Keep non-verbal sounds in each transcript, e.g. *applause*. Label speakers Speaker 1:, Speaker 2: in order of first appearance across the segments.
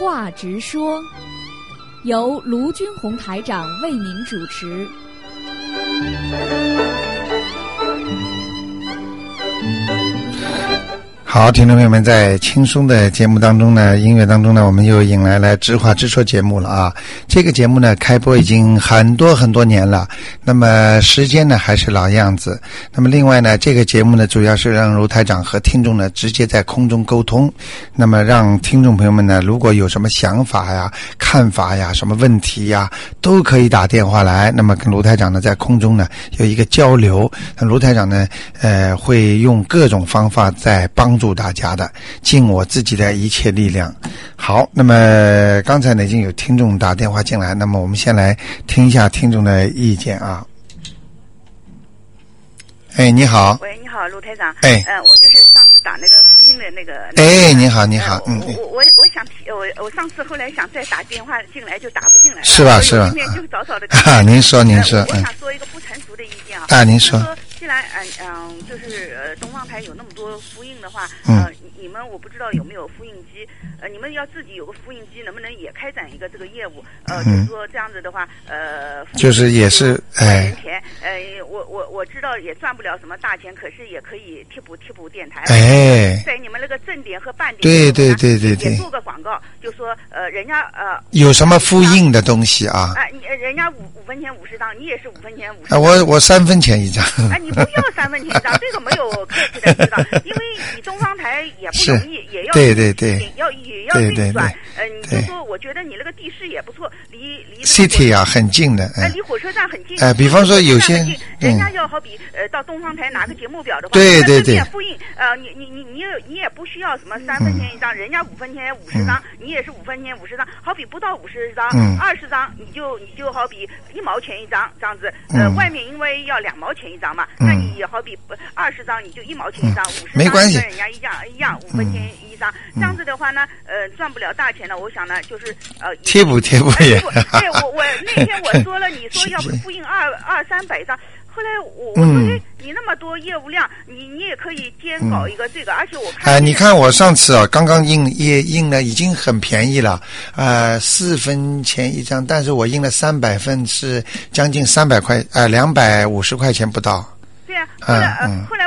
Speaker 1: 话直说，由卢军红台长为您主持。
Speaker 2: 好，听众朋友们，在轻松的节目当中呢，音乐当中呢，我们又迎来了直话直说节目了啊。这个节目呢，开播已经很多很多年了，那么时间呢还是老样子。那么另外呢，这个节目呢，主要是让卢台长和听众呢直接在空中沟通，那么让听众朋友们呢，如果有什么想法呀、看法呀、什么问题呀，都可以打电话来，那么跟卢台长呢在空中呢有一个交流。那卢台长呢，呃，会用各种方法在帮助大家的，尽我自己的一切力量。好，那么刚才呢已经有听众打电话进来，那么我们先来听一下听众的意见啊。哎，你好，
Speaker 3: 喂，你好，陆台长。
Speaker 2: 哎
Speaker 3: 呃，我就是上次打那个的那个。
Speaker 2: 哎，你好，你好，
Speaker 3: 呃
Speaker 2: 嗯，
Speaker 3: 我我我我想提，我我上次后来想再打电话进来就打不进来了。
Speaker 2: 是吧是吧
Speaker 3: 今天就早早的。
Speaker 2: 啊您说您说
Speaker 3: 呃我
Speaker 2: 嗯
Speaker 3: 想说一个不成熟的意见啊。
Speaker 2: 啊您说
Speaker 3: 说，既然嗯嗯，就是呃东方台有那么多复印的话，
Speaker 2: 嗯
Speaker 3: 呃，你你们我不知道有没有复印机，呃，你们要自己有个复印机，能不能也开展一个这个业务？呃，就
Speaker 2: 嗯
Speaker 3: 是说这样子的话，呃，
Speaker 2: 就是也是
Speaker 3: 赚
Speaker 2: 哎
Speaker 3: 人钱，呃，我我我知道也赚不了什么大钱，可是也可以替补替补电台。
Speaker 2: 哎，
Speaker 3: 在你们那个正点和半点，
Speaker 2: 对对对对对
Speaker 3: 也做个广告，就说呃，人家呃
Speaker 2: 有什么复印的东西啊？
Speaker 3: 啊，你人家五五分钱五十张，你也是五分钱五十。
Speaker 2: 我我三分钱一张。
Speaker 3: 啊，你不要三分钱一张，*laughs* 这个没有客气的，知道？因为你东方台也不容易，也要
Speaker 2: 对对对
Speaker 3: 也要也要
Speaker 2: 对对
Speaker 3: 运转
Speaker 2: 对。
Speaker 3: 呃，你就说，我觉得你那个地势也不错，离
Speaker 2: City 啊，很近的，
Speaker 3: 哎，
Speaker 2: 嗯
Speaker 3: 离火车站很近。
Speaker 2: 哎比方说有些
Speaker 3: 人家
Speaker 2: 嗯
Speaker 3: 要好比呃到东方台拿个节目表的话，
Speaker 2: 对对对
Speaker 3: 复印，呃，你你你你也你也不需要什么三分钱一张，人家五分钱五十张，你也是五分钱五十张，好比不到五十张
Speaker 2: 嗯，
Speaker 3: 二十张你就你就好比一毛钱一张这样子，呃，
Speaker 2: 嗯。
Speaker 3: 外面因为要两毛钱一张嘛，
Speaker 2: 嗯。
Speaker 3: 那你也好比二十张你就一毛钱一张，五十张
Speaker 2: 没关系。
Speaker 3: 跟人家一样一样五分钱一张，这样子的话呢，呃，赚不了大钱了，我想呢就是呃
Speaker 2: 贴补贴补也
Speaker 3: 对，我我那天我说了，你说要复印二二三百张，后来我我
Speaker 2: 嗯。
Speaker 3: 说，哎，你那么多业务量，你你也可以兼搞一个这个，而且我看
Speaker 2: 哎，你看我上次啊，刚刚印印印了，已经很便宜了，呃，四分钱一张，但是我印了三百份，是将近三百块，呃，两百五十块钱不到。
Speaker 3: 对啊，后来呃
Speaker 2: 嗯，
Speaker 3: 后来我想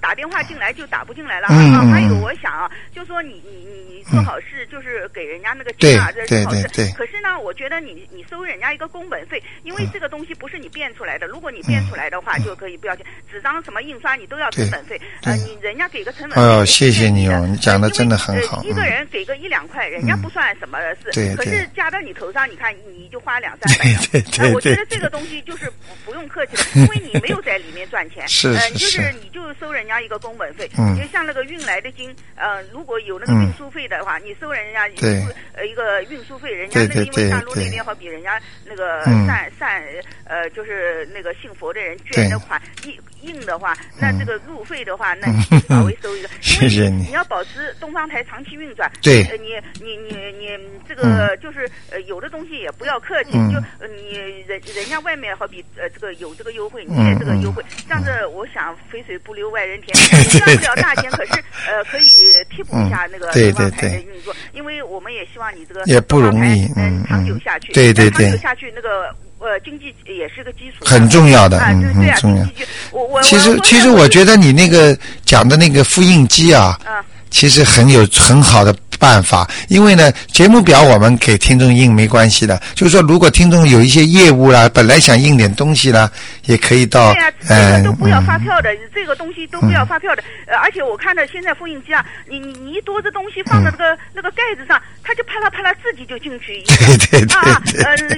Speaker 3: 打电话进来就打不进来了。啊还有
Speaker 2: 嗯
Speaker 3: 我想啊，就说你你你你做好事就是给人家那个
Speaker 2: 对
Speaker 3: 钱啊，这是好事
Speaker 2: 对对对。
Speaker 3: 可是呢，我觉得你你收人家一个工本费，因为这个东西不是你变出来的，如果你变出来的话就可以不要钱，纸张什么印刷你都要成本费。呃，
Speaker 2: 对
Speaker 3: 你人家给个成本费。
Speaker 2: 哎呦
Speaker 3: 也是
Speaker 2: 谢谢你哦你讲得
Speaker 3: 呃因为
Speaker 2: 真的很好
Speaker 3: 呃一个
Speaker 2: 嗯
Speaker 3: 人给个一两块，人家不算什么事。
Speaker 2: 对对
Speaker 3: 可是加到你头上，你看你就花两三百 *laughs* 对。
Speaker 2: 对对
Speaker 3: 呃我觉得这个东西就是不不用客气的，*laughs* 因为你没有在里面赚钱。
Speaker 2: 是是，
Speaker 3: 是就是你就收人家一个工本费，
Speaker 2: 嗯。
Speaker 3: 就像那个运来的金，呃，如果有那个
Speaker 2: 嗯。
Speaker 3: 运输费的话，你收人家一
Speaker 2: 对。
Speaker 3: 个呃一个运输费，人家那因为大陆那边好比人家那个
Speaker 2: 嗯。
Speaker 3: 善善呃就是那个信佛的人捐的款印印的话，那这个路费的话，那
Speaker 2: 嗯。
Speaker 3: 你稍微收一个，*laughs*
Speaker 2: 谢谢你。
Speaker 3: 你要保持东方台长期运转，
Speaker 2: 对。
Speaker 3: 呃你你你你这个就是呃有的东西也不要客气，
Speaker 2: 嗯。
Speaker 3: 就呃你人人家外面好比呃这个有这个优惠，你也这个优惠，这样子我想肥水不流外人田，*laughs* 你赚不了大钱，可是呃 *laughs* 可以替补一下那个
Speaker 2: 嗯对
Speaker 3: 东方台
Speaker 2: 对。
Speaker 3: 的运作，因为我们也希望你这个
Speaker 2: 也不容易
Speaker 3: 长久
Speaker 2: 嗯
Speaker 3: 下去，
Speaker 2: 对对
Speaker 3: 但长久
Speaker 2: 对。
Speaker 3: 下去那个呃经济也是个基础，
Speaker 2: 很重要的
Speaker 3: 啊，
Speaker 2: 嗯很重要。
Speaker 3: 我我
Speaker 2: 其实其实我觉得你那个讲的那个复印机啊，
Speaker 3: 嗯
Speaker 2: 其实很有很好的办法，因为呢，节目表我们给听众印没关系的，就是说，如果听众有一些业务啦，本来想印点东西啦，也可以到
Speaker 3: 对呀、这
Speaker 2: 嗯
Speaker 3: 个都不要发
Speaker 2: 嗯
Speaker 3: 票的，这个东西都不要发票的。呃，而且我看到现在复印机啊，你你你一多的东西放在那个、那个盖子上，它就啪啦啪啦自己就进去。
Speaker 2: 对对对
Speaker 3: 啊，
Speaker 2: 对
Speaker 3: 呃，有的东西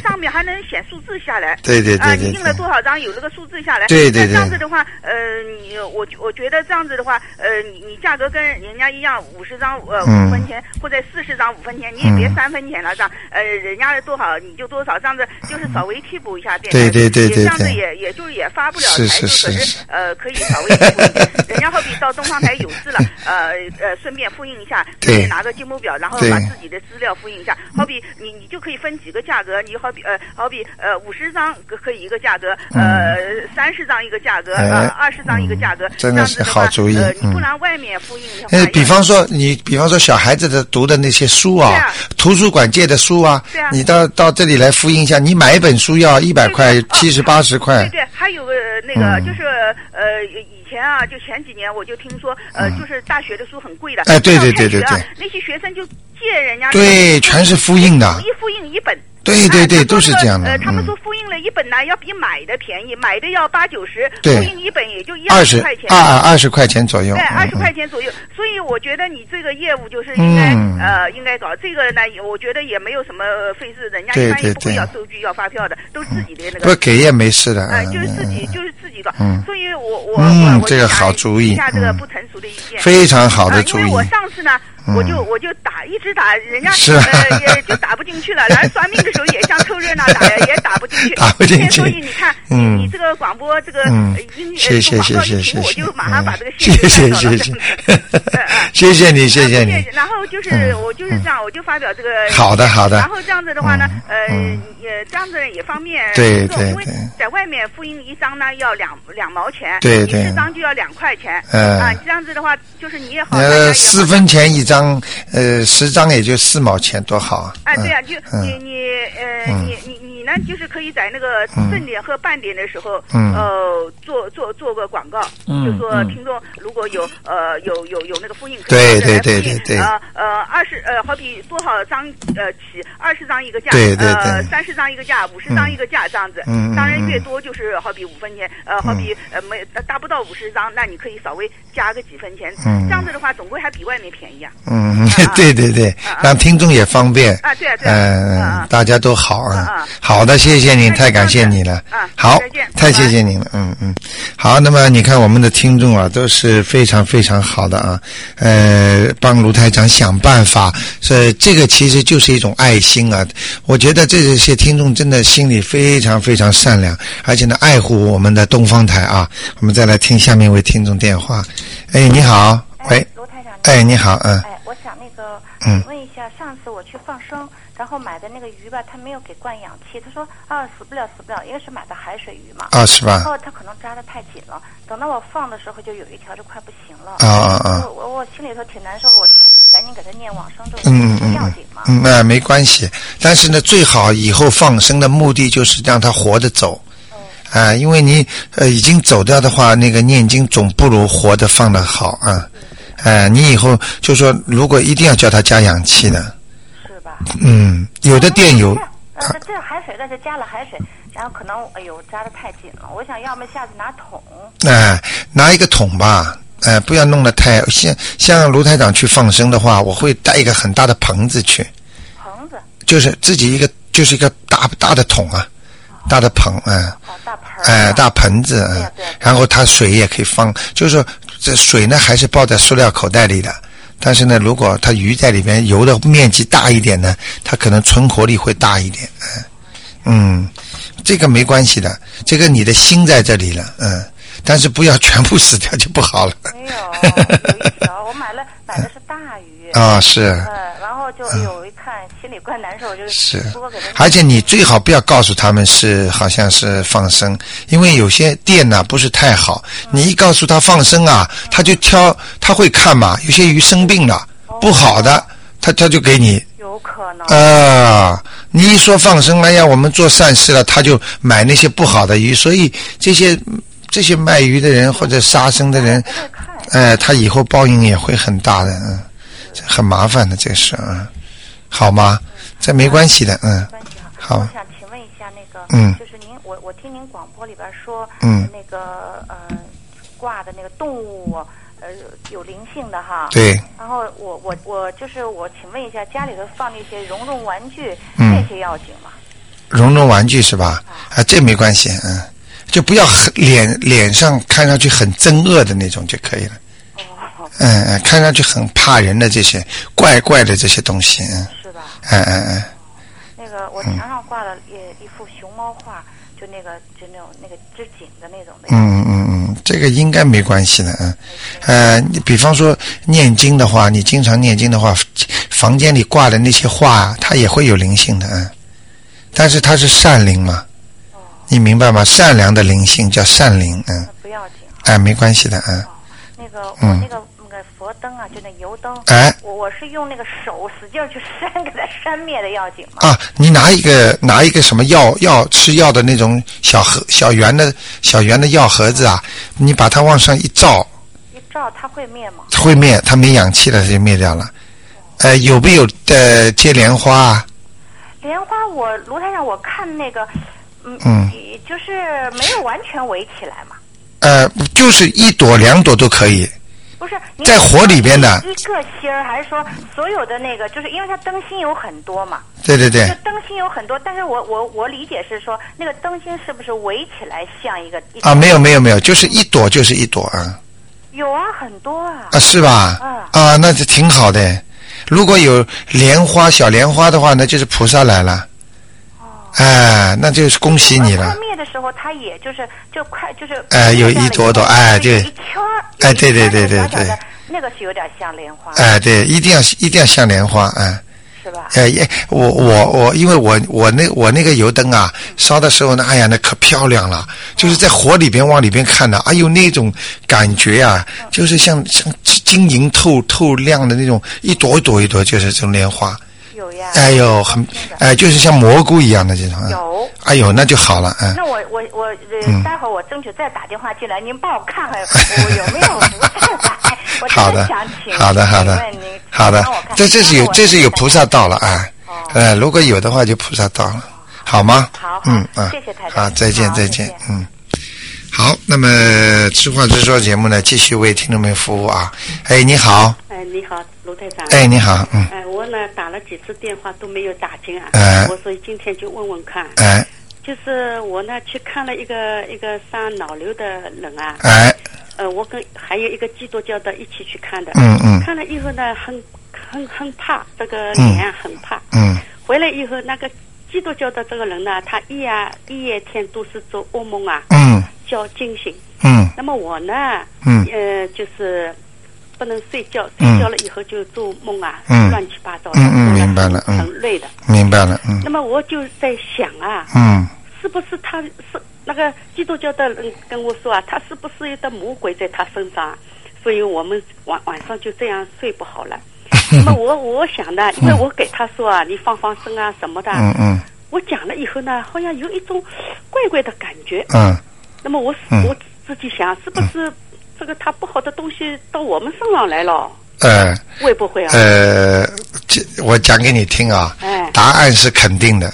Speaker 3: 上面还能显数字下来。
Speaker 2: 对对对
Speaker 3: 啊，你印了多少张，有那个数字下来。
Speaker 2: 对对对
Speaker 3: 那这样子的话，呃，你我我觉得这样子的话，呃，你你价格跟人家一样，五十张呃
Speaker 2: 嗯
Speaker 3: 五分钱，或者四十张五分钱，你也别
Speaker 2: 嗯
Speaker 3: 三分钱了，这样呃人家多少你就多少，这样子就是稍微替补一下电
Speaker 2: 对
Speaker 3: 台。
Speaker 2: 对对对
Speaker 3: 也这样子也也就是也发不了
Speaker 2: 是
Speaker 3: 财，就可
Speaker 2: 是
Speaker 3: 是呃可以稍微替补一点。人家好比到东方台有事了，*laughs* 呃呃顺便复印一下，
Speaker 2: 对
Speaker 3: 顺便拿个节目表，然后把自己的资料复印一下。好比你你就可以分几个价格，你好比呃好比呃五十张可可以一个价格，呃三十张一个价格，呃二十张一个价格，
Speaker 2: 真的是好主意
Speaker 3: 呃，你不
Speaker 2: 嗯
Speaker 3: 然外面复印的话，
Speaker 2: 呃，比方说你，比比方说小孩子的读的那些书啊，图书馆借的书啊，你到到这里来复印一下，你买一本书要一百块七十、
Speaker 3: 哦
Speaker 2: 八十块
Speaker 3: 对。对，还有个那个、
Speaker 2: 嗯
Speaker 3: 就是呃，以前啊，就前几年我就听说，呃，就是大学的书很贵的。
Speaker 2: 嗯哎对对对对对
Speaker 3: 那些学生就借人家
Speaker 2: 对全是复印的
Speaker 3: 一复印一本。
Speaker 2: 对对对
Speaker 3: 哎
Speaker 2: 都是这样的
Speaker 3: 呃，他们
Speaker 2: 嗯
Speaker 3: 说复印了一本呢，要比买的便宜，买的要八九十，
Speaker 2: 对
Speaker 3: 复印一本也就一
Speaker 2: 二十
Speaker 3: 块钱。
Speaker 2: 二二二十块钱左右。
Speaker 3: 对，二十
Speaker 2: 嗯
Speaker 3: 块钱左右，所以我觉得你这个业务就是应该、
Speaker 2: 嗯
Speaker 3: 呃应该搞这个呢，我觉得也没有什么费事，人家
Speaker 2: 对
Speaker 3: 一般也不会要收据、要发票的，都自己的那个不。
Speaker 2: 给也没事的。
Speaker 3: 哎、
Speaker 2: 嗯
Speaker 3: 就是自己
Speaker 2: 嗯
Speaker 3: 就是自己搞，
Speaker 2: 嗯
Speaker 3: 所以我我
Speaker 2: 嗯
Speaker 3: 我
Speaker 2: 这个好主意
Speaker 3: 一下这个
Speaker 2: 嗯
Speaker 3: 不成熟的意见。
Speaker 2: 非常好的
Speaker 3: 啊，
Speaker 2: 主意
Speaker 3: 因为。我上次呢，
Speaker 2: 嗯
Speaker 3: 我就我就打一直打，人家
Speaker 2: 是。啊
Speaker 3: 呃也就打不进去了，然后算命的时候也像凑热闹打的，*laughs* 也打不进去。
Speaker 2: 打不进去。
Speaker 3: 所以你看，
Speaker 2: 嗯。
Speaker 3: 你你这个广播这个音乐
Speaker 2: 谢谢
Speaker 3: 这个广告
Speaker 2: 谢谢
Speaker 3: 一停，我就马上把这个 *laughs* *laughs*
Speaker 2: 嗯
Speaker 3: 线就
Speaker 2: 谢谢
Speaker 3: 带到了
Speaker 2: 谢谢你谢谢
Speaker 3: 啊
Speaker 2: 你。
Speaker 3: 然后就是、
Speaker 2: 嗯。
Speaker 3: 我就是这样，我就发表这个。
Speaker 2: 好的好的。
Speaker 3: 然后这样子的话呢，
Speaker 2: 嗯。
Speaker 3: 呃
Speaker 2: 嗯，
Speaker 3: 也这样子也方便
Speaker 2: 对对对。
Speaker 3: 在外面复印一张呢要两两毛钱，你
Speaker 2: 对。对
Speaker 3: 四张就要两块钱。
Speaker 2: 嗯
Speaker 3: 啊，这样子的话，就是你也好，
Speaker 2: 呃，四分钱一张，呃，十张也就四毛钱，多好啊！
Speaker 3: 哎，对呀、
Speaker 2: 嗯
Speaker 3: 就
Speaker 2: 嗯。
Speaker 3: 你你呃，
Speaker 2: 嗯。
Speaker 3: 你你你呢，就是可以在那个
Speaker 2: 嗯。
Speaker 3: 正点和半点的时候，
Speaker 2: 嗯。
Speaker 3: 呃，做做做个广告，
Speaker 2: 嗯
Speaker 3: 就说
Speaker 2: 嗯
Speaker 3: 听众如果有呃有有有那个复印，可
Speaker 2: 对对
Speaker 3: 复印
Speaker 2: 对对。对
Speaker 3: 呃呃二十呃好比多少张呃起二十张一个价，
Speaker 2: 对对
Speaker 3: 呃
Speaker 2: 对。
Speaker 3: 三十张一个价，五十张一个价这样子，
Speaker 2: 嗯嗯
Speaker 3: 当然越
Speaker 2: 嗯
Speaker 3: 多就是好比五分钱，呃好比呃没达不到五十张，那你可以稍微加个几分钱，
Speaker 2: 嗯
Speaker 3: 这样子的话总归还比外面便宜啊。
Speaker 2: 嗯
Speaker 3: 啊，*laughs*
Speaker 2: 对对对让听众也方便。
Speaker 3: 啊对啊对
Speaker 2: 嗯，大家都好
Speaker 3: 啊。
Speaker 2: 好的，谢谢你，太感谢你了
Speaker 3: 啊。
Speaker 2: 好
Speaker 3: 再见，
Speaker 2: 太谢谢你了。嗯嗯，好，那么你看我们的听众啊，都是非常非常好的啊，呃，帮卢台长想办法，所以这个其实就是一种爱心啊。我觉得这些听众真的心里非常非常善良，而且呢爱护我们的东方台啊。我们再来听下面一位听众电话。哎，你好，喂
Speaker 4: 哎，，卢台长。
Speaker 2: 哎，你好，嗯。
Speaker 4: 哎，我想那个
Speaker 2: 嗯
Speaker 4: 问一下，上次我去放生，然后买的那个鱼吧，他没有给灌氧气，他说啊死不了死不了，因为是买的海水鱼嘛。
Speaker 2: 啊，是吧
Speaker 4: 然？后他可能扎的太紧了，等到我放的时候，就有一条就快不行了。
Speaker 2: 啊啊啊
Speaker 4: 我我我心里头挺难受，我就赶紧赶紧给他念往生咒，
Speaker 2: 嗯嗯。嗯，那、没关系。但是呢，最好以后放生的目的就是让他活着走。
Speaker 4: 哦
Speaker 2: 啊，因为你呃已经走掉的话，那个念经总不如活着放的好啊。哎、你以后就说，如果一定要叫他加氧气的，
Speaker 4: 是吧？
Speaker 2: 嗯，有的店有，
Speaker 4: 呃，这这海水那是加了海水，然后可能哎呦扎的太紧了，我想要么下次拿桶。
Speaker 2: 哎、拿一个桶吧，哎、不要弄得太像像卢台长去放生的话，我会带一个很大的棚子去，
Speaker 4: 棚子，
Speaker 2: 就是自己一个就是一个大大的桶啊，大的棚，哎、
Speaker 4: 哦，大盆儿。
Speaker 2: 哎，大盆子，嗯然后它水也可以放，就是说这水呢还是包在塑料口袋里的，但是呢，如果它鱼在里面游的面积大一点呢，它可能存活力会大一点，嗯，嗯，这个没关系的，这个你的心在这里了，嗯，但是不要全部死掉就不好了。
Speaker 4: 没有，有一条，我买了买的是大鱼。*laughs*
Speaker 2: 啊、是。
Speaker 4: 嗯，然后就有，一看心里怪难受，就是。
Speaker 2: 而且你最好不要告诉他们是好像是放生，因为有些店呢不是太好，你一告诉他放生啊，他就挑，他会看嘛，有些鱼生病了，不好的，他他就给你
Speaker 4: 有可能。
Speaker 2: 啊，你一说放生，哎呀，我们做善事了，他就买那些不好的鱼，所以这些这些卖鱼的人或者杀生的人。哎，他以后报应也会很大的，嗯，这很麻烦的这个事，嗯，好吗？这没关系的，嗯。
Speaker 4: 关系
Speaker 2: 好
Speaker 4: 我想请问一下那个，
Speaker 2: 嗯
Speaker 4: 就是您，我我听您广播里边说，
Speaker 2: 嗯
Speaker 4: 那个呃挂的那个动物，呃有灵性的哈。。
Speaker 2: 对，
Speaker 4: 然后我我我就是我请问一下，家里头放那些绒绒玩具，
Speaker 2: 嗯
Speaker 4: 这些要紧吗？
Speaker 2: 绒绒玩具是吧？啊，这没关系，嗯，就不要很脸脸上看上去很憎恶的那种就可以了。
Speaker 4: 哦，
Speaker 2: 嗯嗯，看上去很怕人的这些怪怪的这些东西，嗯？嗯嗯嗯，
Speaker 4: 那个我墙上挂了一一幅熊猫画，就那个就那种那个织锦的那种的。
Speaker 2: 嗯嗯嗯，这个应该没关系的，嗯，呃，你比方说念经的话，你经常念经的话，房间里挂的那些画，它也会有灵性的，嗯，但是它是善灵嘛，
Speaker 4: 哦，
Speaker 2: 你明白吗？善良的灵性叫善灵，嗯。
Speaker 4: 那，不要紧。
Speaker 2: 哎，没关系的，嗯。
Speaker 4: 哦，那个我
Speaker 2: 嗯。
Speaker 4: 那个佛灯啊，就那油灯，
Speaker 2: 哎
Speaker 4: 我我是用那个手使劲去扇，给它扇灭的要紧嘛。
Speaker 2: 啊，你拿一个拿一个什么药药吃药的那种小盒小圆的小圆的药盒子啊，你把它往上一照，
Speaker 4: 一照它会灭吗？
Speaker 2: 会灭，它没氧气了，它就灭掉了。呃，有没有呃接莲花啊？
Speaker 4: 莲花我炉台上我看那个，嗯，
Speaker 2: 嗯
Speaker 4: 就是没有完全围起来嘛。
Speaker 2: 呃，就是一朵两朵都可以。
Speaker 4: 不是
Speaker 2: 在火里边的
Speaker 4: 一个芯儿，还是说所有的那个？就是因为它灯芯有很多嘛，
Speaker 2: 对对对
Speaker 4: 就，灯芯有很多，但是我我我理解是说，那个灯芯是不是围起来像一个一
Speaker 2: 啊，没有没有没有，就是一朵就是一朵啊
Speaker 4: 有啊，很多啊。
Speaker 2: 啊，是吧？
Speaker 4: 啊
Speaker 2: 啊，那就挺好的。如果有莲花小莲花的话，那就是菩萨来了。哎，那就是恭喜你了
Speaker 4: 快。灭的时候，它也就是就快就是
Speaker 2: 哎有一朵朵哎对
Speaker 4: 一圈儿
Speaker 2: 哎对对对对对
Speaker 4: 那个是有点像莲花，
Speaker 2: 哎，对，一定要一定要像莲花，哎。
Speaker 4: 是吧？
Speaker 2: 哎也，我我我，因为我我那我那个油灯啊，烧的时候呢，哎呀，那可漂亮了，就是在火里边往里边看的，哎呦那种感觉啊，就是像像晶莹透透亮的那种，一朵一朵一朵，就是这种莲花，
Speaker 4: 有呀。
Speaker 2: 哎呦，很哎，就是像蘑菇一样的这种，嗯。
Speaker 4: 有。
Speaker 2: 哎呦，那就好了，嗯，
Speaker 4: 那我我我
Speaker 2: 嗯。
Speaker 4: 呃，待会儿我争取再打电话进来，您帮我看看我有没有菩萨 *laughs*
Speaker 2: 好的，好的，好的。好的这这是有这是有菩萨到了啊，
Speaker 4: 哎
Speaker 2: 呃，如果有的话就菩萨到了，好吗？
Speaker 4: 好好。
Speaker 2: 嗯啊，
Speaker 4: 谢谢台长
Speaker 2: 好，再见再见，嗯。好，那么知话直说节目呢，继续为听众们服务啊。哎，你好，
Speaker 5: 哎，你好，卢台长。
Speaker 2: 哎，你好，嗯，
Speaker 5: 哎，我呢打了几次电话都没有打进啊。
Speaker 2: 哎
Speaker 5: 我所以今天就问问看，
Speaker 2: 哎
Speaker 5: 就是我呢去看了一个一个上脑瘤的人啊，
Speaker 2: 哎，
Speaker 5: 呃，我跟还有一个基督教的一起去看的。
Speaker 2: 嗯嗯
Speaker 5: 看了以后呢，很很很怕，这个
Speaker 2: 嗯
Speaker 5: 脸啊很怕。
Speaker 2: 嗯
Speaker 5: 回来以后，那个基督教的这个人呢，他一夜一夜天都是做噩梦啊，
Speaker 2: 嗯
Speaker 5: 叫惊醒。
Speaker 2: 嗯
Speaker 5: 那么我呢，
Speaker 2: 嗯
Speaker 5: 呃，就是不能睡觉，
Speaker 2: 嗯
Speaker 5: 睡觉了以后就做梦啊，
Speaker 2: 嗯
Speaker 5: 乱七八糟的，
Speaker 2: 嗯嗯明白了嗯
Speaker 5: 很累的。
Speaker 2: 明白了，嗯
Speaker 5: 那么我就在想啊，
Speaker 2: 嗯
Speaker 5: 是不是他是那个基督教的人跟我说啊，他是不是有的魔鬼在他身上啊？所以我们晚晚上就这样睡不好了。*laughs* 那么我我想呢，因为我给他说啊，你放放生啊什么的，
Speaker 2: 嗯嗯
Speaker 5: 我讲了以后呢，好像有一种怪怪的感觉。
Speaker 2: 嗯
Speaker 5: 那么我
Speaker 2: 嗯
Speaker 5: 我自己想，是不是这个他不好的东西到我们身上来了？
Speaker 2: 呃
Speaker 5: 会不会啊？
Speaker 2: 呃，这我讲给你听啊，
Speaker 5: 哎，
Speaker 2: 答案是肯定的。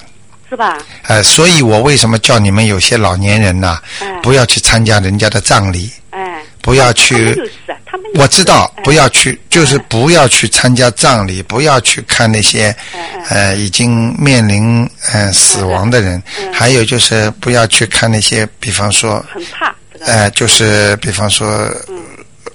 Speaker 5: 是吧？
Speaker 2: 呃，所以我为什么叫你们有些老年人呐、
Speaker 5: 哎
Speaker 2: 不要去参加人家的葬礼，
Speaker 5: 哎，
Speaker 2: 不要去我知道，不要去，就是
Speaker 5: 哎
Speaker 2: 不要去参加葬礼，不要去看那些呃已经面临呃死亡的人，
Speaker 5: 嗯。
Speaker 2: 还有就是不要去看那些，比方说
Speaker 5: 很怕。
Speaker 2: 呃，就是比方说。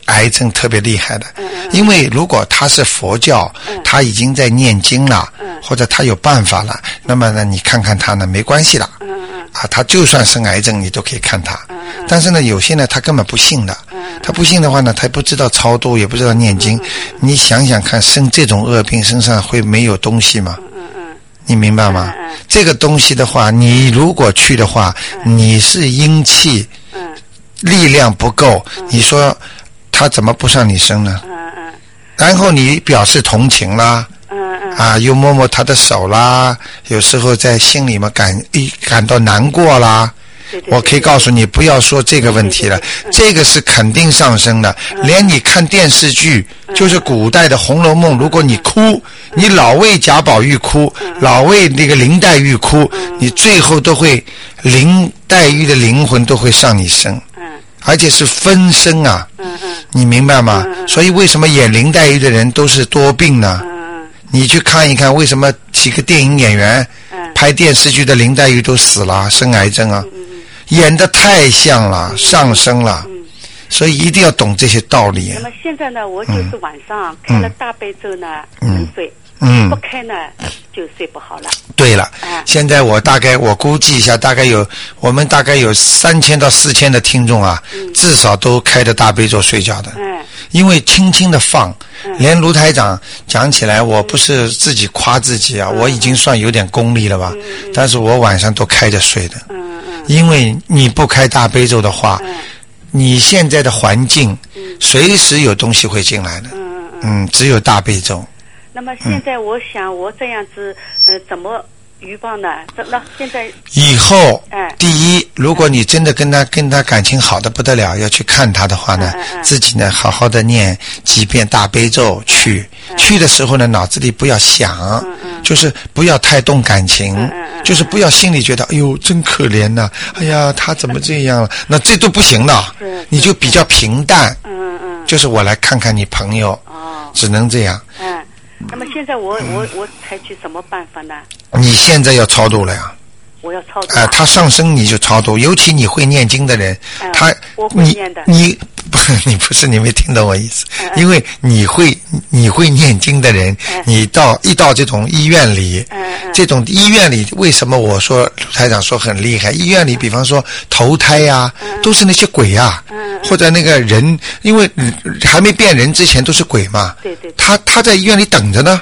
Speaker 2: 癌症特别厉害的，因为如果他是佛教，
Speaker 5: 嗯。
Speaker 2: 他已经在念经了，
Speaker 5: 嗯。
Speaker 2: 或者他有办法了，那么呢，你看看他呢，没关系的，啊，他就算生癌症，你都可以看他。但是呢，有些呢，他根本不信的。
Speaker 5: 嗯
Speaker 2: 他不信的话呢，他不知道超度，也不知道念经。你想想看，生这种恶病，身上会没有东西吗？你明白吗？这个东西的话，你如果去的话，你是阴气
Speaker 5: 嗯
Speaker 2: 力量不够，你说他怎么不上你生呢？然后你表示同情啦，
Speaker 5: 嗯嗯。
Speaker 2: 啊，又摸摸他的手啦，有时候在心里面感一感到难过啦。
Speaker 5: 对对
Speaker 2: 我可以告诉你，不要说这个问题了这个是肯定上升的。连你看电视剧，
Speaker 5: 嗯。
Speaker 2: 就是古代的《红楼梦》，如果你哭，你老为贾宝玉哭，
Speaker 5: 嗯。
Speaker 2: 老为那个林黛玉哭，你最后都会林黛玉的灵魂都会上你身，
Speaker 5: 嗯。
Speaker 2: 而且是分身啊，你明白吗？所以为什么演林黛玉的人都是多病呢？
Speaker 5: 嗯
Speaker 2: 你去看一看，为什么几个电影演员
Speaker 5: 嗯。
Speaker 2: 拍电视剧的林黛玉都死了，生癌症啊？演的太像了，上升了，所以一定要懂这些道理
Speaker 5: 那。么现在呢，我就是晚上开了大悲咒呢能睡，
Speaker 2: 嗯。
Speaker 5: 不，开呢就睡不好了。
Speaker 2: 对了
Speaker 5: 啊，
Speaker 2: 现在我大概我估计一下，大概有我们大概有三千到四千的听众啊，至少都开着大悲咒睡觉的。
Speaker 5: 嗯。
Speaker 2: 因为轻轻的放，连卢台长讲起来，我不是自己夸自己啊，我已经算有点功力了吧，但是我晚上都开着睡的，
Speaker 5: 嗯嗯。
Speaker 2: 因为你不开大悲咒的话，你现在的环境，随时有东西会进来的。
Speaker 5: 嗯嗯嗯。
Speaker 2: 嗯，只有大悲咒。
Speaker 5: 那么现在我想，我这样子，呃，怎么预报呢？这那现在，
Speaker 2: 以后
Speaker 5: 哎，
Speaker 2: 第一，如果你真的跟他跟他感情好的不得了，要去看他的话呢自己呢好好的念几遍大悲咒去。去的时候呢，脑子里不要想，就是不要太动感情就是不要心里觉得哎呦真可怜呐，哎呀他怎么这样了？那这都不行的，你就比较平淡，
Speaker 5: 嗯嗯
Speaker 2: 就是我来看看你朋友，
Speaker 5: 哦。
Speaker 2: 只能这样。
Speaker 5: 那么现在我我我采取什么办法呢？
Speaker 2: 你现在要超度了呀。
Speaker 5: 我要操作。
Speaker 2: 啊，他上升你就超度，尤其你会念经的人，
Speaker 5: 嗯
Speaker 2: 他你你不，*laughs* 你不是你没听懂我意思，
Speaker 5: 嗯
Speaker 2: 因为你会你会念经的人，
Speaker 5: 嗯
Speaker 2: 你到一到这种医院里，这种医院里为什么我说台长说很厉害？医院里比方说投胎呀、都是那些鬼呀、或者那个人，因为嗯还没变人之前都是鬼嘛，
Speaker 5: 对对对。
Speaker 2: 他他在医院里等着呢，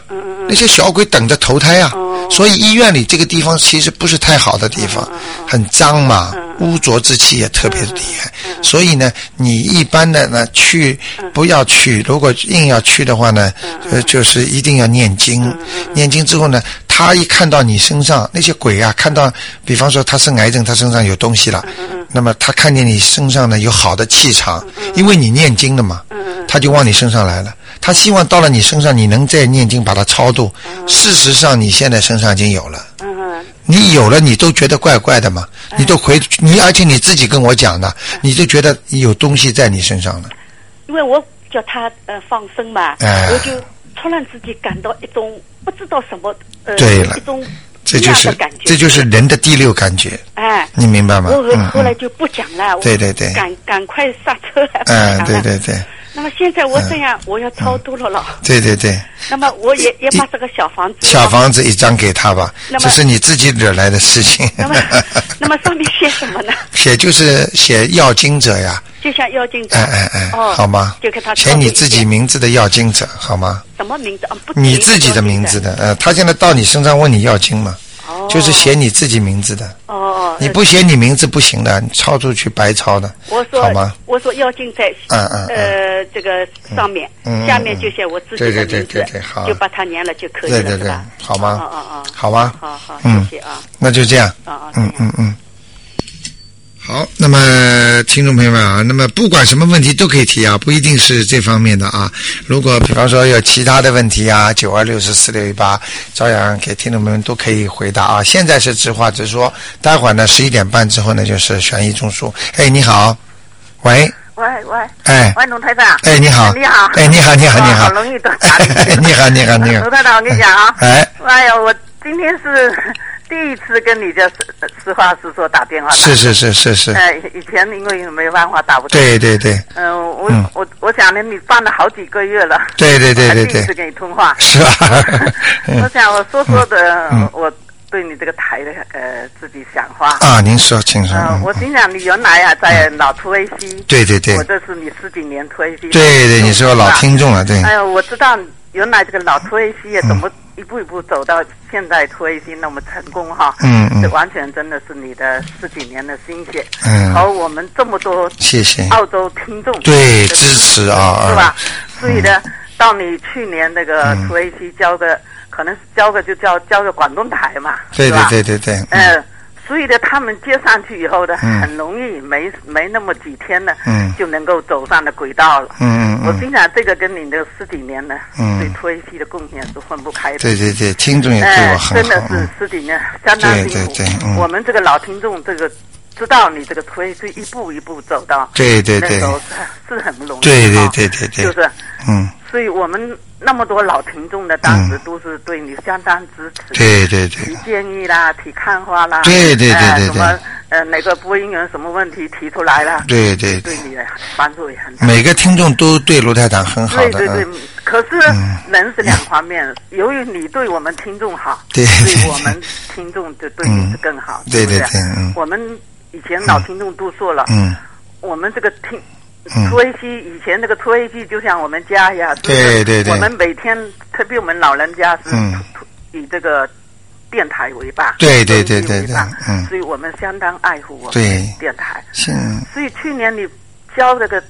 Speaker 2: 那些小鬼等着投胎啊，
Speaker 5: 哦
Speaker 2: 所以医院里这个地方其实不是太好的地方，很脏嘛，污浊之气也特别厉害。所以呢，你一般的呢去不要去，如果硬要去的话呢，呃，就是一定要念经。念经之后呢，他一看到你身上那些鬼啊，看到，比方说他生癌症，他身上有东西了，那么他看见你身上呢有好的气场，因为你念经的嘛，他就往你身上来了。他希望到了你身上，你能再念经把它超度。事实上，你现在身上已经有了，你有了，你都觉得怪怪的嘛？你都回你，而且你自己跟我讲的，你就觉得有东西在你身上了。
Speaker 5: 因为我叫他呃放生嘛，
Speaker 2: 哎
Speaker 5: 我就突然之间感到一种不知道什么呃
Speaker 2: 对了
Speaker 5: 一种
Speaker 2: 这就是这就是人的第六感觉，
Speaker 5: 哎。
Speaker 2: 你明白吗？
Speaker 5: 后来就不讲了，我
Speaker 2: 对对对
Speaker 5: 赶赶快刹车，不
Speaker 2: 嗯，对对对，
Speaker 5: 那么现在我这样，我要超度了了。
Speaker 2: 对对对，
Speaker 5: 那么我也也把这个小房子，
Speaker 2: 小房子一张给他吧
Speaker 5: 那，么
Speaker 2: 这是你自己惹来的事情。
Speaker 5: 那么 *laughs* 那么上面写什么呢？
Speaker 2: 写就是写要经者呀，
Speaker 5: 就像妖精者，
Speaker 2: 哎哎哎，
Speaker 5: 哦，
Speaker 2: 好吗？
Speaker 5: 就给他
Speaker 2: 写你自己名字的要精者，好吗？
Speaker 5: 什么名字啊？不，
Speaker 2: 你自己的名字，的，呃，他现在到你身上问你要经嘛，
Speaker 5: 哦，
Speaker 2: 就是写你自己名字的，
Speaker 5: 哦哦，
Speaker 2: 你不写你名字不行的，你抄出去白抄的，
Speaker 5: 我说
Speaker 2: 好吗？
Speaker 5: 我说妖精在
Speaker 2: 嗯嗯嗯
Speaker 5: 呃这个上面
Speaker 2: 嗯嗯，
Speaker 5: 下面就写我自己的
Speaker 2: 对对
Speaker 5: 名字
Speaker 2: 对对对好，
Speaker 5: 就把它粘了就可以了，
Speaker 2: 对对对？好吗
Speaker 5: 哦哦哦，
Speaker 2: 好吧？
Speaker 5: 好好，
Speaker 2: 嗯
Speaker 5: 谢谢啊，
Speaker 2: 那就这样，
Speaker 5: 啊啊，
Speaker 2: 嗯嗯嗯。好，那么听众朋友们啊，那么不管什么问题都可以提啊，不一定是这方面的啊。如果比方说有其他的问题啊，九二六四四六一八，照样给听众朋友们都可以回答啊。现在是直话直说，待会儿呢十一点半之后呢就是悬疑中枢。哎，你好，喂，
Speaker 6: 喂喂，
Speaker 2: 哎，
Speaker 6: 喂，龙台长。
Speaker 2: 哎，你好，
Speaker 6: 你好。
Speaker 2: 哎，你好，你好，你好，
Speaker 6: 好容易打打进去
Speaker 2: 你好，你好，你好。*laughs*
Speaker 6: 龙，台长，我跟你讲啊，
Speaker 2: 哎，
Speaker 6: 哎。呀，我今天是第一次跟你这实实话实说打电话。
Speaker 2: 是。是是是是，
Speaker 6: 哎，以前因为没有办法打不通。。
Speaker 2: 对对对，
Speaker 6: 嗯，我
Speaker 2: 嗯
Speaker 6: 我我想呢，你办了好几个月了。
Speaker 2: 对对对对
Speaker 6: 我还第一次
Speaker 2: 对，
Speaker 6: 跟你通话。
Speaker 2: 是吧？*laughs*
Speaker 6: 我想我说说的
Speaker 2: 嗯，
Speaker 6: 我对你这个台的呃自己想法。
Speaker 2: 啊，您说，请说。
Speaker 6: 我心想你原来啊在老图 AC。
Speaker 2: 对对对
Speaker 6: 我这是你十几年图 AC。
Speaker 2: 对对，你是我老听众了，对。
Speaker 6: 哎呦，我知道原来这个老图 AC 也怎么一步一步走到现在图 AC 那么成功哈。
Speaker 2: 嗯嗯
Speaker 6: 这完全真的是你的十几年的心血，
Speaker 2: 嗯
Speaker 6: 和我们这么多
Speaker 2: 谢谢。
Speaker 6: 澳洲听众
Speaker 2: 对，支持啊，
Speaker 6: 是吧
Speaker 2: 啊？
Speaker 6: 所以呢，到你去年那个
Speaker 2: 嗯
Speaker 6: 图 AC 交个，可能是交个就交交个广东台嘛，
Speaker 2: 对对？对对对，嗯
Speaker 6: 呃，所以呢，他们接上去以后呢，
Speaker 2: 嗯
Speaker 6: 很容易没没那么几天呢，
Speaker 2: 嗯
Speaker 6: 就能够走上了轨道了。
Speaker 2: 嗯嗯嗯，
Speaker 6: 我心想，这个跟你的十几年呢，
Speaker 2: 嗯
Speaker 6: 对推西的贡献是分不开的。
Speaker 2: 对对对，听众也对
Speaker 6: 哎
Speaker 2: 我，很
Speaker 6: 真的是十几年相当辛苦。
Speaker 2: 对对对嗯
Speaker 6: 我们这个老听众，这个知道你这个推是一步一步走到，
Speaker 2: 对对对
Speaker 6: 那时候是是很不容易。
Speaker 2: 对对对对对
Speaker 6: 就是。
Speaker 2: 嗯，
Speaker 6: 所以我们那么多老听众的，当时都是对你相当支持。
Speaker 2: 对对对。
Speaker 6: 提建议啦，提看法啦，
Speaker 2: 对对对对对
Speaker 6: 呃什么呃哪个播音员什么问题提出来了，
Speaker 2: 对对对，
Speaker 6: 你的帮助也很大。
Speaker 2: 每个听众都对卢台长很好的，
Speaker 6: 对对对。
Speaker 2: 嗯，
Speaker 6: 可是
Speaker 2: 嗯。
Speaker 6: 人是两方面，*laughs* 由于你对我们听众好，
Speaker 2: 对对
Speaker 6: 我们听众就对你是更好，
Speaker 2: 嗯。对
Speaker 6: 是不是
Speaker 2: 对
Speaker 6: 我们以前老听众都说了，
Speaker 2: 嗯，
Speaker 6: 我们这个听。
Speaker 2: 嗯。
Speaker 6: 推机以前那个推机就像我们家一样，
Speaker 2: 对对对。
Speaker 6: 我们每天，特别我们老人家是
Speaker 2: 嗯。
Speaker 6: 以这个电台为伴，
Speaker 2: 对对对对对嗯。
Speaker 6: 所以我们相当爱护我们
Speaker 2: 对。
Speaker 6: 电台。
Speaker 2: 是，
Speaker 6: 所以去年你教那个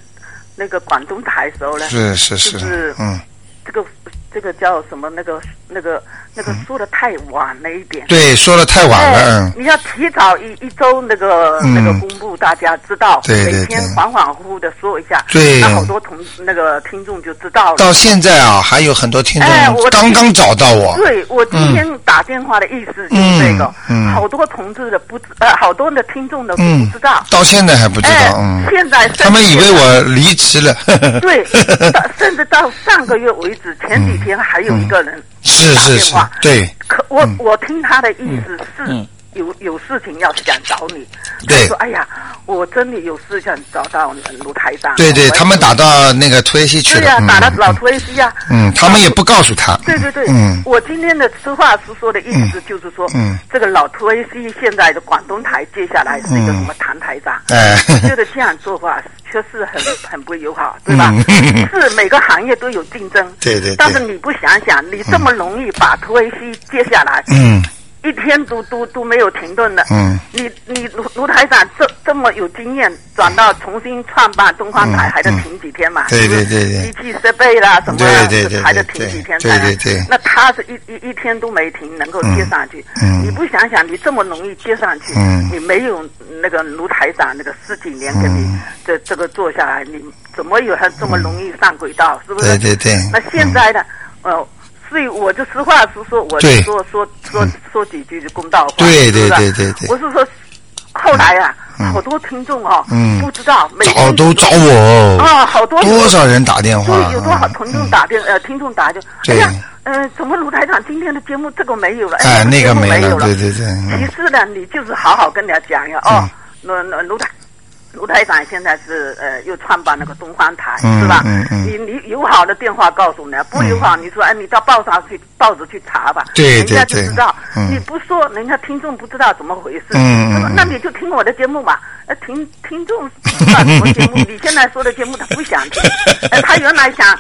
Speaker 6: 那个广东台的时候呢，
Speaker 2: 是是
Speaker 6: 是。是
Speaker 2: 嗯，
Speaker 6: 这个这个叫什么？那个那个那个说的太晚了一点。
Speaker 2: 对，说的太晚了，
Speaker 6: 你要提早一一周那个、
Speaker 2: 嗯。
Speaker 6: 那个公布，大家知道，
Speaker 2: 对对
Speaker 6: 每天
Speaker 2: 对
Speaker 6: 恍恍惚惚的说一下，
Speaker 2: 对。
Speaker 6: 那好多同那个听众就知道了。
Speaker 2: 到现在啊，还有很多听众刚刚找到我，
Speaker 6: 对我今天打电话的意思就是这个，
Speaker 2: 嗯嗯。
Speaker 6: 好多同志的不知，呃，好多的听众的不
Speaker 2: 嗯
Speaker 6: 知道，，
Speaker 2: 到现在还不知
Speaker 6: 哎
Speaker 2: 道，嗯，
Speaker 6: 现在
Speaker 2: 他们以为我离职了，*laughs*
Speaker 6: 对，到甚至到上个月为止，前几天还有一个人
Speaker 2: 嗯。是
Speaker 6: 打
Speaker 2: 是是对，
Speaker 6: 可我、
Speaker 2: 嗯。
Speaker 6: 我听他的意思是。
Speaker 2: 嗯
Speaker 6: 有有事情要想找你，
Speaker 2: 对。
Speaker 6: 他说：“哎呀，我真的有事想找到卢台长。”
Speaker 2: 对对，他们打到那个土耳其去了，
Speaker 6: 对呀、
Speaker 2: 嗯
Speaker 6: 打到老图 A C 呀。
Speaker 2: 嗯，他们也不告诉他，
Speaker 6: 对对对，
Speaker 2: 嗯。
Speaker 6: 我今天的实话实说的意思就是说，
Speaker 2: 嗯。
Speaker 6: 这个老图 A C 现在的广东台接下来是一个什么唐台长，
Speaker 2: 哎，
Speaker 6: 我觉得这样做法确实很 *laughs* 很不友好，对吧？
Speaker 2: 嗯。
Speaker 6: 是每个行业都有竞争，
Speaker 2: 对对对。
Speaker 6: 但是你不想想，你这么容易把图 A C 接下来，
Speaker 2: 嗯
Speaker 6: 一天都都都没有停顿的，
Speaker 2: 嗯
Speaker 6: 你你卢卢台长这这么有经验，转到重新创办东方台，
Speaker 2: 嗯
Speaker 6: 还得停几天嘛？
Speaker 2: 对对对对
Speaker 6: 机器设备啦什么
Speaker 2: 对对对
Speaker 6: 还得停几天
Speaker 2: 对
Speaker 6: 才能
Speaker 2: 对对对
Speaker 6: 那他是一一一天都没停，能够接上去。
Speaker 2: 嗯嗯
Speaker 6: 你不想想，你这么容易接上去，
Speaker 2: 嗯
Speaker 6: 你没有那个卢台长那个十几年跟你
Speaker 2: 嗯
Speaker 6: 这这个做下来，你怎么有他这么容易上轨道？是不是？
Speaker 2: 对对对
Speaker 6: 那现在呢？呃。所以我就实话实说，我就说说说说几句公道话。
Speaker 2: 对对对对对。
Speaker 6: 我是说，后来啊，
Speaker 2: 嗯。
Speaker 6: 好多听众哦，
Speaker 2: 嗯。
Speaker 6: 不知道，每
Speaker 2: 找
Speaker 6: 天
Speaker 2: 都找我
Speaker 6: 啊，好多
Speaker 2: 多少人打电话
Speaker 6: 对，有多少
Speaker 2: 嗯。
Speaker 6: 听众打电呃听众打就，哎
Speaker 2: 对。
Speaker 6: 呀，呃，怎么卢台长今天的节目这个没有了？
Speaker 2: 哎，那个没，
Speaker 6: 有了，
Speaker 2: 对对对，嗯。
Speaker 6: 其实呢，你就是好好跟人家讲呀，哦，那那卢台。卢台长现在是呃又创办那个东方台、
Speaker 2: 嗯
Speaker 6: 是吧？
Speaker 2: 嗯嗯
Speaker 6: 你你友好的电话告诉人家，不友好你说哎你到报上去报纸去查吧，
Speaker 2: 对
Speaker 6: 人家就知道。
Speaker 2: 嗯
Speaker 6: 你不说，人家听众不知道怎么回事。
Speaker 2: 嗯
Speaker 6: 说
Speaker 2: 嗯
Speaker 6: 那你就听我的节目嘛。呃，听听众不知道什么节目，你现在说的节目他不想听。呃，*laughs* 他原来想，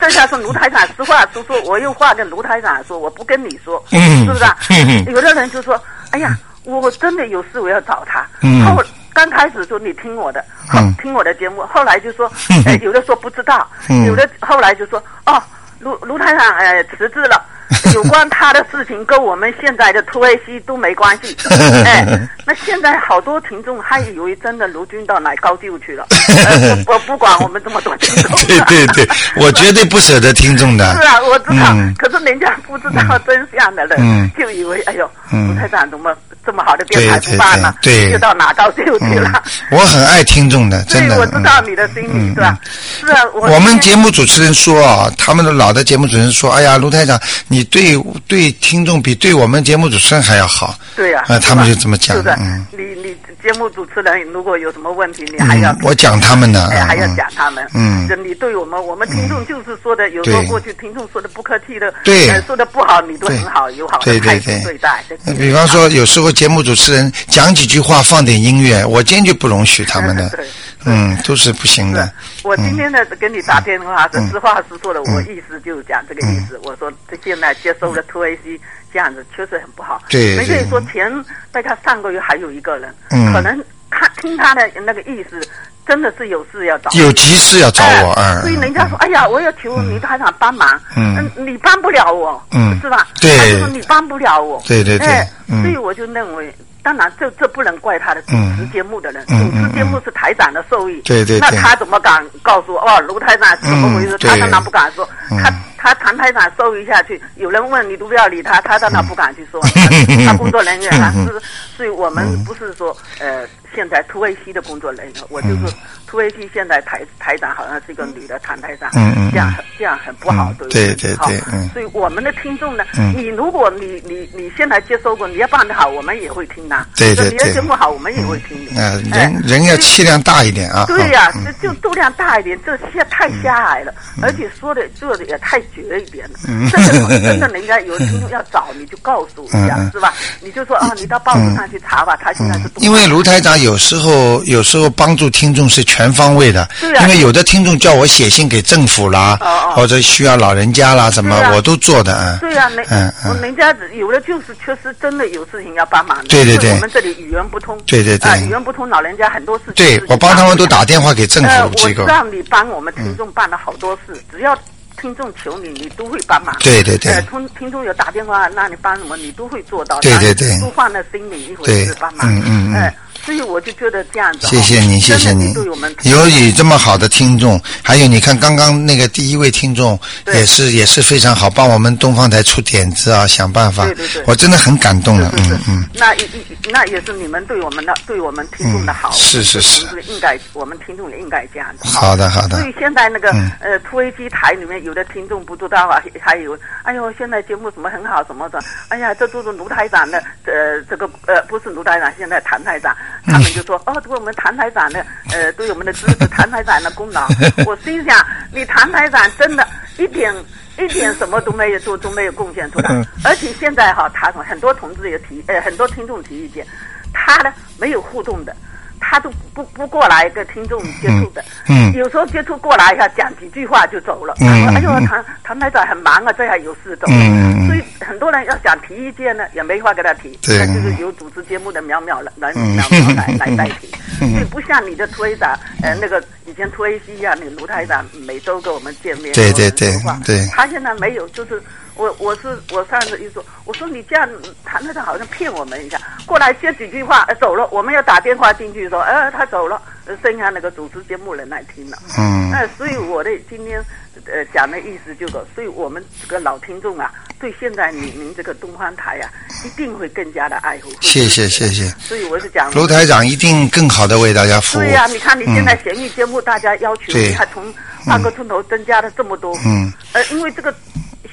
Speaker 6: 这下是卢台长实话实说，我有话跟卢台长说，我不跟你说，
Speaker 2: 嗯
Speaker 6: 是不是有的人就说，哎呀，我真的有事我要找他。
Speaker 2: 嗯
Speaker 6: 后刚开始说你听我的，听我的节目，后来就说，哎，有的说不知道，
Speaker 2: 嗯。
Speaker 6: 有的后来就说，哦，卢卢台长哎辞职了。*laughs* 有关他的事情跟我们现在的突 A C 都没关系，哎，*laughs* 那现在好多听众还以为真的卢军到哪高就去了，*laughs* 呃、不管我们这么多听众，
Speaker 2: 对对对，我绝对不舍得听众的。
Speaker 6: 是啊，我知道，
Speaker 2: 嗯。
Speaker 6: 可是人家不知道真相的人，
Speaker 2: 嗯。
Speaker 6: 就以为哎呦，
Speaker 2: 嗯。
Speaker 6: 卢台长怎么这么好的电台
Speaker 2: 对
Speaker 6: 不办了，
Speaker 2: 对对对
Speaker 6: 就到哪高就去
Speaker 2: 嗯。
Speaker 6: 了。，
Speaker 2: 我很爱听众的，真
Speaker 6: 对，
Speaker 2: 的。
Speaker 6: 我知道你的心理、
Speaker 2: 嗯
Speaker 6: 是吧？是啊，我
Speaker 2: 我们节目主持人说啊，他们的老的节目主持人说，哎呀，卢台长，你对对听众比对我们节目主持人还要好。
Speaker 6: 对呀、
Speaker 2: 啊他们就这么讲
Speaker 6: 是的，
Speaker 2: 嗯
Speaker 6: 你你节目主持人如果有什么问题，你还要、
Speaker 2: 嗯，我讲他们呢，
Speaker 6: 哎，还要
Speaker 2: 嗯
Speaker 6: 讲他们。
Speaker 2: 嗯
Speaker 6: 你对我们，我们听众就是说的，有时候过去听众说的不客气的，
Speaker 2: 对
Speaker 6: 呃说的不好，你都很好，友好的
Speaker 2: 对对
Speaker 6: 态度
Speaker 2: 对
Speaker 6: 对待。
Speaker 2: 那比方说，有时候节目主持人讲几句话，放点音乐，我坚决不容许他们的 *laughs*
Speaker 6: 对。
Speaker 2: 嗯，都是不行的。
Speaker 6: 我今天呢跟你打电话是
Speaker 2: 嗯
Speaker 6: 实话实说的，我意思就是讲这个意思。我说这现在接收了 Two A C 这样子确实很不好。
Speaker 2: 对对
Speaker 6: 没可以说前大概上个月还有一个人，
Speaker 2: 嗯
Speaker 6: 可能他听他的那个意思，真的是有事要找。
Speaker 2: 有急事要找我，嗯。
Speaker 6: 哎所以人家说，哎呀，我要求你台长帮忙，
Speaker 2: 嗯
Speaker 6: 你帮不了我，
Speaker 2: 嗯
Speaker 6: 是吧？
Speaker 2: 对
Speaker 6: 他就说你帮不了我，
Speaker 2: 对对对
Speaker 6: 所以我就认为。当然，这这不能怪他的主持节目的人，
Speaker 2: 嗯
Speaker 6: 主持节目是台长的受益。
Speaker 2: 对对对
Speaker 6: 那他怎么敢告诉我？哦，卢台长怎么回事？
Speaker 2: 嗯
Speaker 6: 他当然不敢说。
Speaker 2: 嗯
Speaker 6: 他他谈台长收一下去，有人问你都不要理他，*laughs* 他当然不敢去说。
Speaker 2: 嗯 *laughs*
Speaker 6: 他工作人员他
Speaker 2: 嗯
Speaker 6: 是，所以我们不是说呃，现在突 A C 的工作人员，我就是突 A C 现在台台长好像是一个女的谭台长，
Speaker 2: 嗯嗯嗯。
Speaker 6: 这样很这样很不好
Speaker 2: 嗯，
Speaker 6: 对
Speaker 2: 对？对对嗯。
Speaker 6: 所以我们的听众呢，
Speaker 2: 嗯。
Speaker 6: 你如果你你你现在接收过，你要办得好，我们也会听呐。
Speaker 2: 对对
Speaker 6: 你的
Speaker 2: 对。
Speaker 6: 节目好，我们也会听你。
Speaker 2: 人人要气量大一点啊。
Speaker 6: 对呀、
Speaker 2: 嗯
Speaker 6: 就就度量大一点，这现在太狭隘了，而且说的做的也太绝一点了。
Speaker 2: 嗯
Speaker 6: 这个真的，人家有听众要找你就告诉一下，是吧？你就说啊，你到报纸上去查吧，他现在是
Speaker 2: 因为卢台长有有时候有时候帮助听众是全方位的，因为有的听众叫我写信给政府啦，或者需要老人家啦什么，我都做的啊。
Speaker 6: 对呀、人
Speaker 2: 嗯嗯。
Speaker 6: 人家有的就是确实真的有事情要帮忙的，
Speaker 2: 对对对。
Speaker 6: 我们这里语言不通，
Speaker 2: 对对对。
Speaker 6: 啊，语言不通，老人家很多事情
Speaker 2: 对我帮他们都打电话给政
Speaker 6: 呃，
Speaker 2: 府机构
Speaker 6: 我知。道你帮我们听众办了好多事，只要听众求你，你都会帮忙。
Speaker 2: 对对对
Speaker 6: 呃，听听众有打电话让你帮什么，你都会做到。
Speaker 2: 对对对
Speaker 6: 说话的心里一回
Speaker 2: 对
Speaker 6: 事帮忙。
Speaker 2: 嗯嗯嗯
Speaker 6: 呃所以我就觉得这样子哦。
Speaker 2: 谢谢您，谢谢您。有你这么好的听众，还有你看刚刚那个第一位听众也是也是非常好，帮我们东方台出点子啊，想办法
Speaker 6: 对对对。
Speaker 2: 我真的很感动了，嗯嗯。
Speaker 6: 那也也那也是你们对我们的对我们听众的好。
Speaker 2: 嗯是是是
Speaker 6: 应该我们听众也应该这样子。
Speaker 2: 好的好的
Speaker 6: 所以现在那个、
Speaker 2: 嗯
Speaker 6: 呃，突围机台里面有的听众不知道啊，还有哎呦，现在节目什么很好什么的，哎呀，这都是卢台长的呃这个呃不是卢台长，现在谭台长，他们就说、哦，对我们谭台长的呃对我们的支持，谭台长的功劳。*laughs* 我心想，你谭台长真的一点。一点什么都没有做，都没有贡献出来
Speaker 2: 嗯。
Speaker 6: 而且现在哈，他很多同志也提，呃，很多听众提意见，他呢没有互动的，他都不不过来跟听众接触的。
Speaker 2: 嗯嗯
Speaker 6: 有时候接触过来一下，讲几句话就走了。
Speaker 2: 嗯
Speaker 6: 他说：“哎呦
Speaker 2: 嗯，
Speaker 6: 唐唐台长很忙啊，这还有事走了。
Speaker 2: 嗯
Speaker 6: 所以很多人要想提意见呢，也没法给他提。
Speaker 2: 对
Speaker 6: 那就是由主持节目的苗苗来来来来代替。*laughs*
Speaker 2: 嗯
Speaker 6: 所以不像你的推长，呃，那个以前推西啊，那个卢台长每周跟我们见面，
Speaker 2: 对对对
Speaker 6: 话
Speaker 2: 对
Speaker 6: 他现在没有，就是我我是我上次一说，我说你这样谈的，他好像骗我们一下，过来接几句话，呃，走了，我们要打电话进去说，呃，他走了，呃剩下那个主持节目人来听了。
Speaker 2: 嗯
Speaker 6: 那所以我的今天呃讲的意思就是，所以我们这个老听众啊，对现在你您这个东方台啊，一定会更加的爱护。
Speaker 2: 谢谢谢谢
Speaker 6: 所以我是讲
Speaker 2: 卢台长一定更好的为大家服务。
Speaker 6: 对呀、你看你现在
Speaker 2: 嗯
Speaker 6: 闲艺节目，大家要求
Speaker 2: 对
Speaker 6: 你还从半个钟头增加了这么多。
Speaker 2: 嗯。
Speaker 6: 呃，因为这个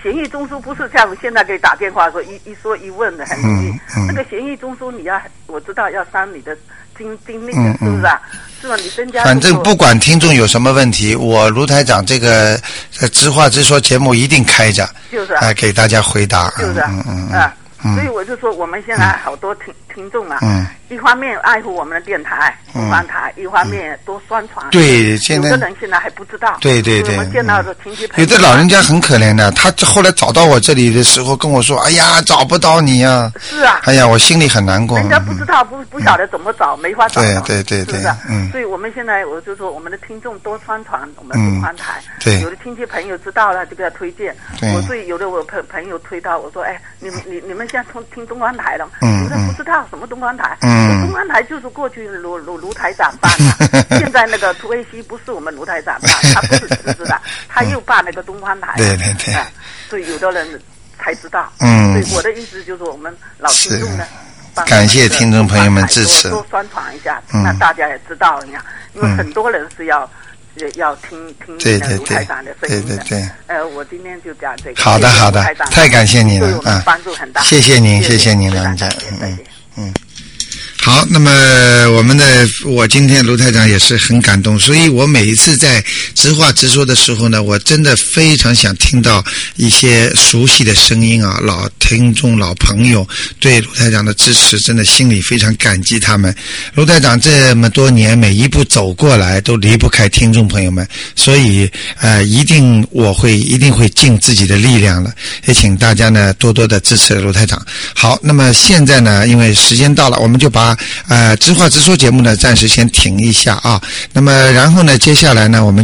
Speaker 6: 闲艺中枢不是像现在给打电话说一一说一问的很容易。
Speaker 2: 嗯嗯
Speaker 6: 那个协议中枢你要我知道要伤你的精精力的，
Speaker 2: 嗯
Speaker 6: 是不是啊？是吧？你增加
Speaker 2: 反正不管听众有什么问题，我卢台长这个呃直话直说节目一定开着，
Speaker 6: 就是啊
Speaker 2: 啊，给大家回答。
Speaker 6: 就是啊
Speaker 2: 嗯嗯嗯
Speaker 6: 啊。
Speaker 2: 嗯
Speaker 6: 所以我就说，我们现在好多听听众啊，
Speaker 2: 嗯
Speaker 6: 一方面爱护我们的电台、
Speaker 2: 嗯
Speaker 6: 台，一方面多宣传。
Speaker 2: 对现在
Speaker 6: 有的人现在还不知道。
Speaker 2: 对对对
Speaker 6: 我们见到的亲戚朋友，
Speaker 2: 有的老人家很可怜的，他后来找到我这里的时候跟我说：“哎呀，找不到你呀、
Speaker 6: 是啊，
Speaker 2: 哎呀，我心里很难过。
Speaker 6: 人家不知道，不不晓得怎么找，没法找。
Speaker 2: 对对对对？嗯
Speaker 6: 所以我们现在我就说，我们的听众多宣传我们
Speaker 2: 嗯
Speaker 6: 东方台。
Speaker 2: 对
Speaker 6: 有的亲戚朋友知道了就给他推荐。
Speaker 2: 对
Speaker 6: 我所以有的我朋朋友推到我说，哎，你们你你们现在从听东方台了？
Speaker 2: 嗯
Speaker 6: 有的不知道什么东方台。
Speaker 2: 嗯。
Speaker 6: 东方台就是过去卢卢卢台长办的，*laughs* 现在那个涂威西不是我们卢台长办，他不是辞职的，他又办那个东方台。
Speaker 2: 对对对。
Speaker 6: 哎所以有的人才知道。
Speaker 2: 嗯。
Speaker 6: 所以我的意思就是我们老听众呢。
Speaker 2: 感谢听众朋友们支持。
Speaker 6: 多多宣传一下，
Speaker 2: 嗯。
Speaker 6: 那大家也知道一下，因为
Speaker 2: 嗯。
Speaker 6: 很多人是要也要听听
Speaker 2: 对对对。
Speaker 6: 那个卢台长的声音的。
Speaker 2: 对对对。
Speaker 6: 呃，我今天就讲这个。
Speaker 2: 好的好的。太感谢您了。啊
Speaker 6: 帮助很大。
Speaker 2: 谢谢您
Speaker 6: 谢
Speaker 2: 谢谢您
Speaker 6: 非常
Speaker 2: 老人家
Speaker 6: 感谢
Speaker 2: 嗯
Speaker 6: 再见。Mm.
Speaker 2: 好，那么我们的我今天卢台长也是很感动，所以我每一次在直话直说的时候呢，我真的非常想听到一些熟悉的声音啊，老听众、老朋友对卢台长的支持，真的心里非常感激他们。卢台长这么多年每一步走过来，都离不开听众朋友们，所以呃，一定我会一定会尽自己的力量了，也请大家呢多多的支持卢台长。好，那么现在呢，因为时间到了，我们就把呃直话直说节目呢暂时先停一下啊。那么然后呢，接下来呢，我们就。